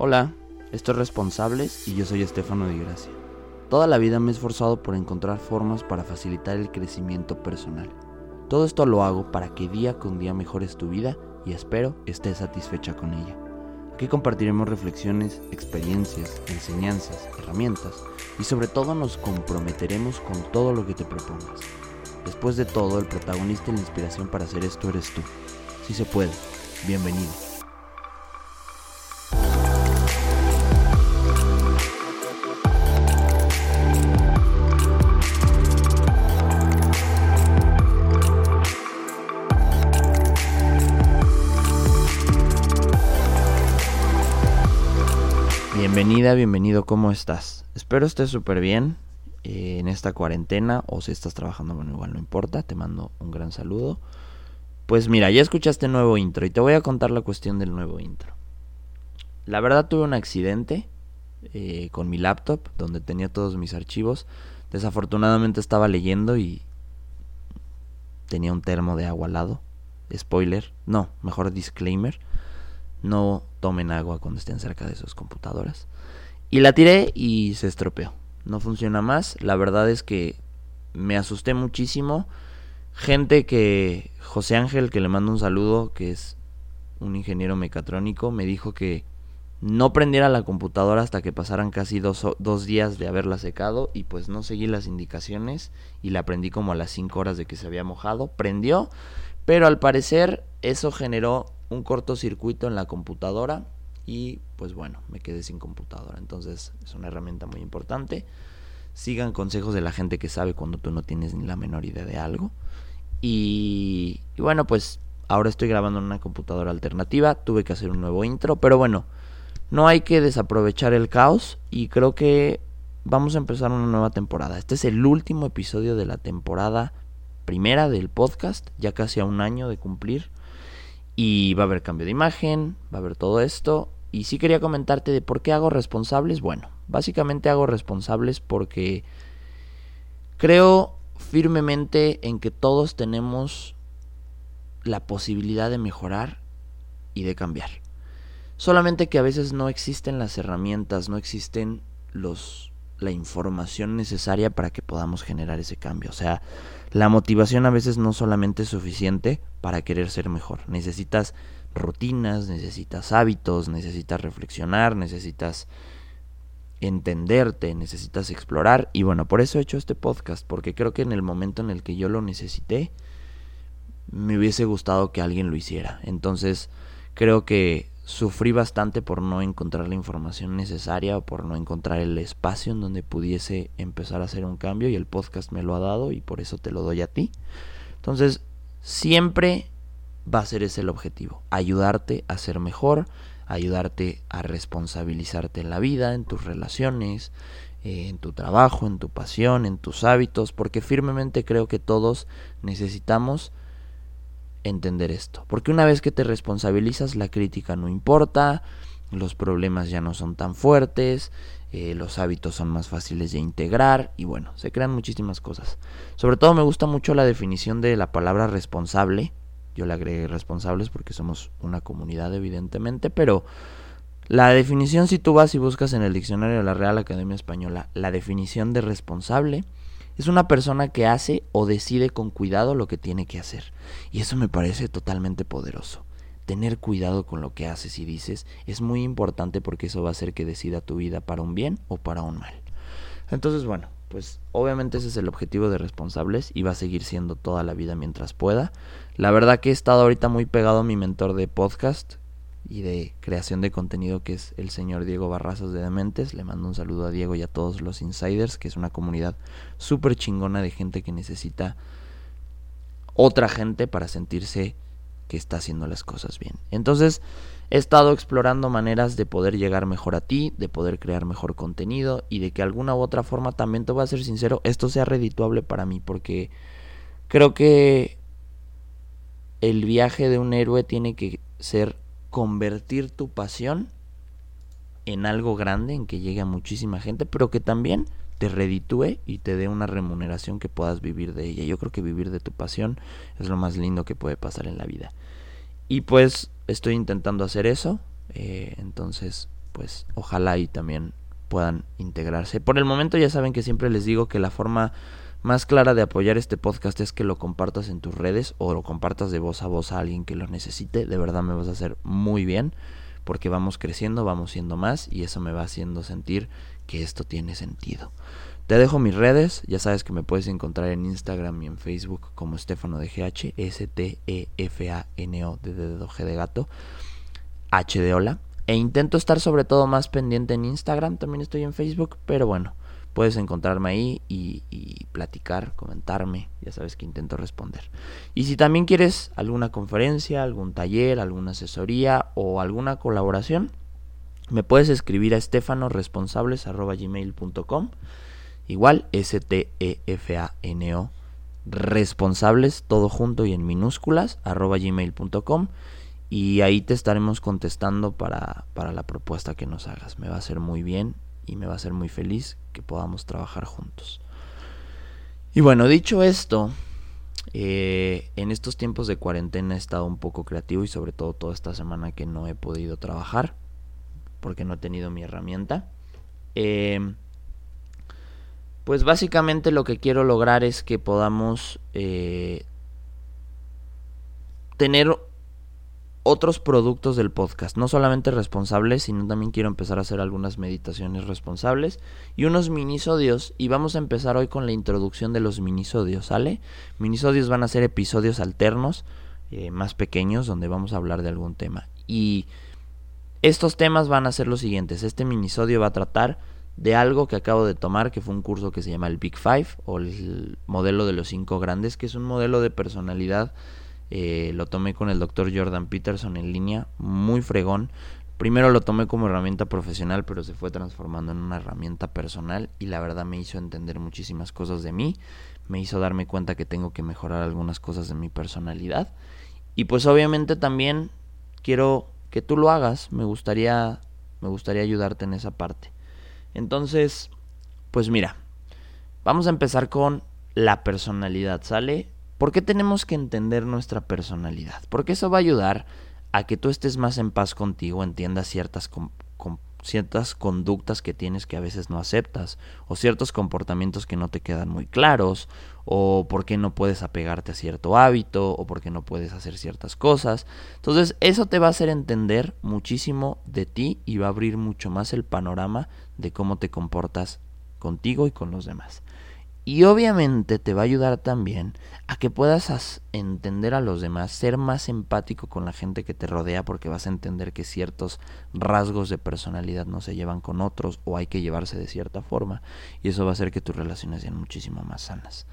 Hola, esto es Responsables y yo soy Estefano Di Gracia. Toda la vida me he esforzado por encontrar formas para facilitar el crecimiento personal. Todo esto lo hago para que día con día mejores tu vida y espero estés satisfecha con ella. Aquí compartiremos reflexiones, experiencias, enseñanzas, herramientas y sobre todo nos comprometeremos con todo lo que te propongas. Después de todo, el protagonista y la inspiración para hacer esto eres tú. Si se puede, bienvenido. Bienvenida, bienvenido, ¿cómo estás? Espero estés súper bien eh, en esta cuarentena o si estás trabajando, bueno, igual no importa, te mando un gran saludo. Pues mira, ya escuchaste el nuevo intro y te voy a contar la cuestión del nuevo intro. La verdad tuve un accidente eh, con mi laptop donde tenía todos mis archivos. Desafortunadamente estaba leyendo y tenía un termo de agua al lado. Spoiler, no, mejor disclaimer. No tomen agua cuando estén cerca de sus computadoras. Y la tiré y se estropeó. No funciona más. La verdad es que me asusté muchísimo. Gente que... José Ángel, que le mando un saludo, que es un ingeniero mecatrónico, me dijo que no prendiera la computadora hasta que pasaran casi dos, dos, días de haberla secado y pues no seguí las indicaciones y la prendí como a las 5 horas de que se había mojado. Prendió, pero al parecer eso generó un cortocircuito en la computadora y pues bueno, me quedé sin computadora. Entonces es una herramienta muy importante. Sigan consejos de la gente que sabe cuando tú no tienes ni la menor idea de algo. Y, y bueno, pues ahora estoy grabando en una computadora alternativa. Tuve que hacer un nuevo intro, pero bueno, no hay que desaprovechar el caos y creo que vamos a empezar una nueva temporada. Este es el último episodio de la temporada primera del podcast, ya casi a un año de cumplir. Y va a haber cambio de imagen, va a haber todo esto. Y sí quería comentarte de por qué hago responsables. Bueno, básicamente hago responsables porque creo firmemente en que todos tenemos la posibilidad de mejorar y de cambiar. Solamente que a veces no existen las herramientas, no existen los la información necesaria para que podamos generar ese cambio. O sea, la motivación a veces no solamente es suficiente para querer ser mejor. Necesitas rutinas, necesitas hábitos, necesitas reflexionar, necesitas entenderte, necesitas explorar. Y bueno, por eso he hecho este podcast, porque creo que en el momento en el que yo lo necesité, me hubiese gustado que alguien lo hiciera. Entonces, creo que sufrí bastante por no encontrar la información necesaria o por no encontrar el espacio en donde pudiese empezar a hacer un cambio y el podcast me lo ha dado y por eso te lo doy a ti. Entonces, siempre va a ser ese el objetivo, ayudarte a ser mejor, ayudarte a responsabilizarte en la vida, en tus relaciones, eh, en tu trabajo, en tu pasión, en tus hábitos, porque firmemente creo que todos necesitamos entender esto. Porque una vez que te responsabilizas, la crítica no importa, los problemas ya no son tan fuertes, eh, los hábitos son más fáciles de integrar y bueno, se crean muchísimas cosas. Sobre todo me gusta mucho la definición de la palabra responsable. Yo le agregué responsables porque somos una comunidad evidentemente, pero la definición si tú vas y buscas en el diccionario de la Real Academia Española, la definición de responsable es una persona que hace o decide con cuidado lo que tiene que hacer. Y eso me parece totalmente poderoso. Tener cuidado con lo que haces y dices es muy importante porque eso va a hacer que decida tu vida para un bien o para un mal. Entonces, bueno, pues obviamente ese es el objetivo de responsables y va a seguir siendo toda la vida mientras pueda. La verdad que he estado ahorita muy pegado a mi mentor de podcast, y de creación de contenido que es el señor Diego Barrazas de Dementes. Le mando un saludo a Diego y a todos los insiders, que es una comunidad súper chingona de gente que necesita otra gente para sentirse que está haciendo las cosas bien. Entonces he estado explorando maneras de poder llegar mejor a ti, de poder crear mejor contenido y de que alguna u otra forma también te voy a ser sincero, esto sea redituable para mí porque creo que el viaje de un héroe tiene que ser convertir tu pasión en algo grande, en que llegue a muchísima gente, pero que también te reditúe y te dé una remuneración que puedas vivir de ella. Yo creo que vivir de tu pasión es lo más lindo que puede pasar en la vida. Y pues estoy intentando hacer eso. Eh, entonces pues ojalá y también puedan integrarse. Por el momento ya saben que siempre les digo que la forma más clara de apoyar este podcast es que lo compartas en tus redes o lo compartas de voz a voz a alguien que lo necesite. De verdad me vas a hacer muy bien porque vamos creciendo, vamos siendo más y eso me va haciendo sentir que esto tiene sentido. Te dejo mis redes, ya sabes que me puedes encontrar en Instagram y en Facebook como Estefano de GH, S-T-E-F-A-N-O de dedo G de gato, H de hola. E intento estar sobre todo más pendiente en Instagram, también estoy en Facebook, pero bueno, puedes encontrarme ahí y, platicar, comentarme, ya sabes que intento responder. Y si también quieres alguna conferencia, algún taller, alguna asesoría o alguna colaboración, me puedes escribir a estefanoresponsables.gmail.com Igual, S-T-E-F-A-N-O, responsables, todo junto y en minúsculas, gmail.com. Y ahí te estaremos contestando para, para la propuesta que nos hagas. Me va a ser muy bien y me va a ser muy feliz que podamos trabajar juntos. Y bueno, dicho esto, eh, en estos tiempos de cuarentena he estado un poco creativo y sobre todo toda esta semana que no he podido trabajar porque no he tenido mi herramienta. Eh, pues básicamente lo que quiero lograr es que podamos eh, tener otros productos del podcast, no solamente responsables, sino también quiero empezar a hacer algunas meditaciones responsables y unos minisodios. Y vamos a empezar hoy con la introducción de los minisodios, ¿sale? Minisodios van a ser episodios alternos, eh, más pequeños, donde vamos a hablar de algún tema. Y estos temas van a ser los siguientes, este minisodio va a tratar de algo que acabo de tomar, que fue un curso que se llama el Big Five o el modelo de los cinco grandes, que es un modelo de personalidad eh, lo tomé con el doctor Jordan Peterson en línea, muy fregón. Primero lo tomé como herramienta profesional, pero se fue transformando en una herramienta personal y la verdad me hizo entender muchísimas cosas de mí, me hizo darme cuenta que tengo que mejorar algunas cosas de mi personalidad y pues obviamente también quiero que tú lo hagas, me gustaría me gustaría ayudarte en esa parte. Entonces, pues mira, vamos a empezar con la personalidad, ¿sale? ¿Por qué tenemos que entender nuestra personalidad? Porque eso va a ayudar a que tú estés más en paz contigo, entiendas ciertas, ciertas conductas que tienes que a veces no aceptas, o ciertos comportamientos que no te quedan muy claros, o por qué no puedes apegarte a cierto hábito, o por qué no puedes hacer ciertas cosas. Entonces eso te va a hacer entender muchísimo de ti y va a abrir mucho más el panorama de cómo te comportas contigo y con los demás. Y obviamente te va a ayudar también a que puedas entender a los demás, ser más empático con la gente que te rodea, porque vas a entender que ciertos rasgos de personalidad no se llevan con otros o hay que llevarse de cierta forma. Y eso va a hacer que tus relaciones sean muchísimo más sanas.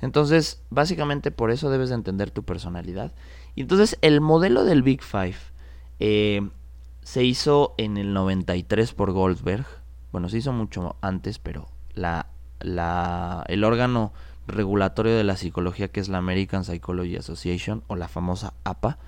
Entonces, básicamente por eso debes de entender tu personalidad. Y entonces el modelo del Big Five eh, se hizo en el 93 por Goldberg. Bueno, se hizo mucho antes, pero la la, el órgano regulatorio de la psicología que es la American Psychology Association o la famosa APA,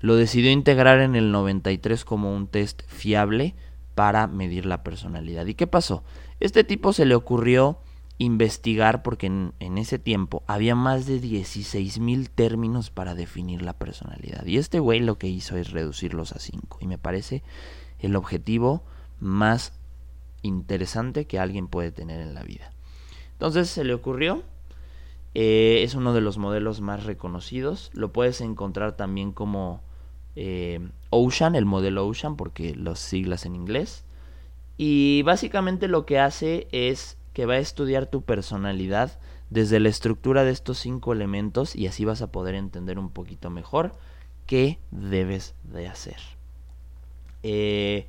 lo decidió integrar en el 93 como un test fiable para medir la personalidad. ¿Y qué pasó? Este tipo se le ocurrió investigar porque en, ese tiempo había más de 16 mil términos para definir la personalidad. Y este güey lo que hizo es reducirlos a 5. Y me parece el objetivo más interesante que alguien puede tener en la vida. Entonces se le ocurrió. Eh, es uno de los modelos más reconocidos. Lo puedes encontrar también como eh, Ocean, el modelo Ocean, porque los siglas en inglés. Y básicamente lo que hace es que va a estudiar tu personalidad desde la estructura de estos cinco elementos y así vas a poder entender un poquito mejor qué debes de hacer. Eh,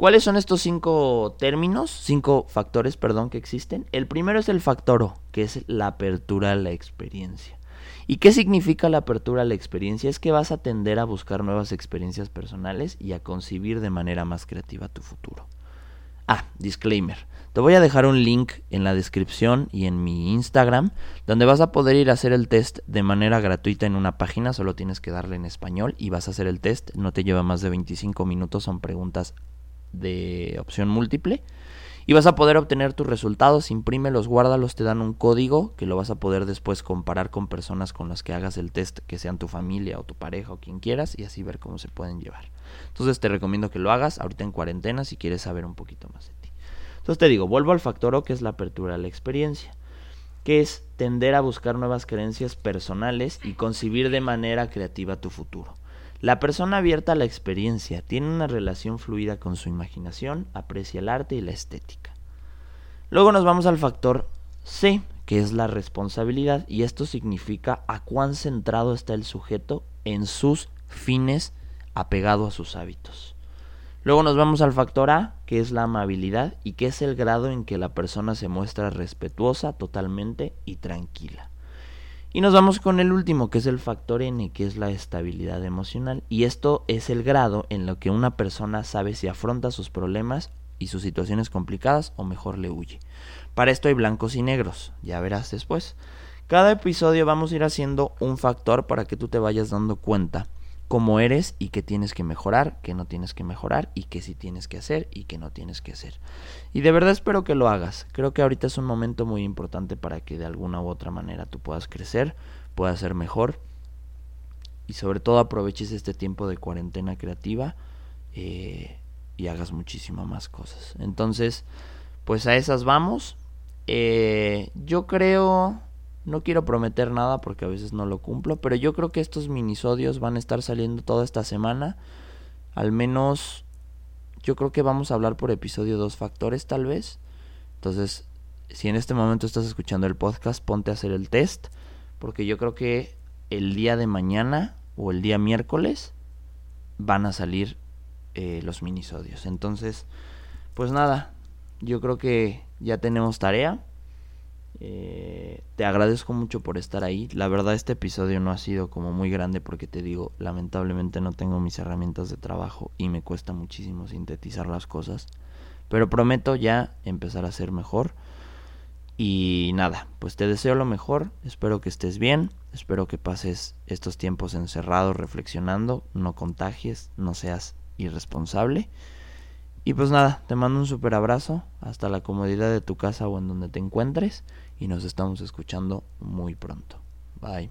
¿Cuáles son estos cinco términos, cinco factores, perdón, que existen? El primero es el factor O, que es la apertura a la experiencia. ¿Y qué significa la apertura a la experiencia? Es que vas a tender a buscar nuevas experiencias personales y a concebir de manera más creativa tu futuro. Ah, disclaimer. Te voy a dejar un link en la descripción y en mi Instagram donde vas a poder ir a hacer el test de manera gratuita en una página, solo tienes que darle en español y vas a hacer el test, no te lleva más de 25 minutos, son preguntas de opción múltiple. Y vas a poder obtener tus resultados, imprímelos, guárdalos, te dan un código que lo vas a poder después comparar con personas con las que hagas el test, que sean tu familia o tu pareja o quien quieras, y así ver cómo se pueden llevar. Entonces te recomiendo que lo hagas ahorita en cuarentena si quieres saber un poquito más de ti. Entonces te digo, vuelvo al factor O que es la apertura a la experiencia que es tender a buscar nuevas creencias personales y concebir de manera creativa tu futuro. La persona abierta a la experiencia tiene una relación fluida con su imaginación, aprecia el arte y la estética. Luego nos vamos al factor C, que es la responsabilidad, y esto significa a cuán centrado está el sujeto en sus fines apegado a sus hábitos. Luego nos vamos al factor A, que es la amabilidad y que es el grado en que la persona se muestra respetuosa totalmente y tranquila. Y nos vamos con el último, que es el factor N, que es la estabilidad emocional. Y esto es el grado en lo que una persona sabe si afronta sus problemas y sus situaciones complicadas o mejor le huye. Para esto hay blancos y negros, ya verás después. Cada episodio vamos a ir haciendo un factor para que tú te vayas dando cuenta cómo eres y qué tienes que mejorar, qué no tienes que mejorar y qué sí tienes que hacer y qué no tienes que hacer. Y de verdad espero que lo hagas. Creo que ahorita es un momento muy importante para que de alguna u otra manera tú puedas crecer, puedas ser mejor y sobre todo aproveches este tiempo de cuarentena creativa eh, y hagas muchísimas más cosas. Entonces, pues a esas vamos. Eh, yo creo no quiero prometer nada porque a veces no lo cumplo, pero yo creo que estos minisodios van a estar saliendo toda esta semana. Al menos yo creo que vamos a hablar por episodio dos factores tal vez. Entonces, si en este momento estás escuchando el podcast, ponte a hacer el test, porque yo creo que el día de mañana o el día miércoles van a salir eh, los minisodios. Entonces, pues nada, yo creo que ya tenemos tarea. Eh, te agradezco mucho por estar ahí. La verdad este episodio no ha sido como muy grande porque te digo, lamentablemente no tengo mis herramientas de trabajo y me cuesta muchísimo sintetizar las cosas. Pero prometo ya empezar a ser mejor. Y nada, pues te deseo lo mejor, espero que estés bien, espero que pases estos tiempos encerrados reflexionando, no contagies, no seas irresponsable. Y pues nada, te mando un super abrazo hasta la comodidad de tu casa o en donde te encuentres y nos estamos escuchando muy pronto. Bye.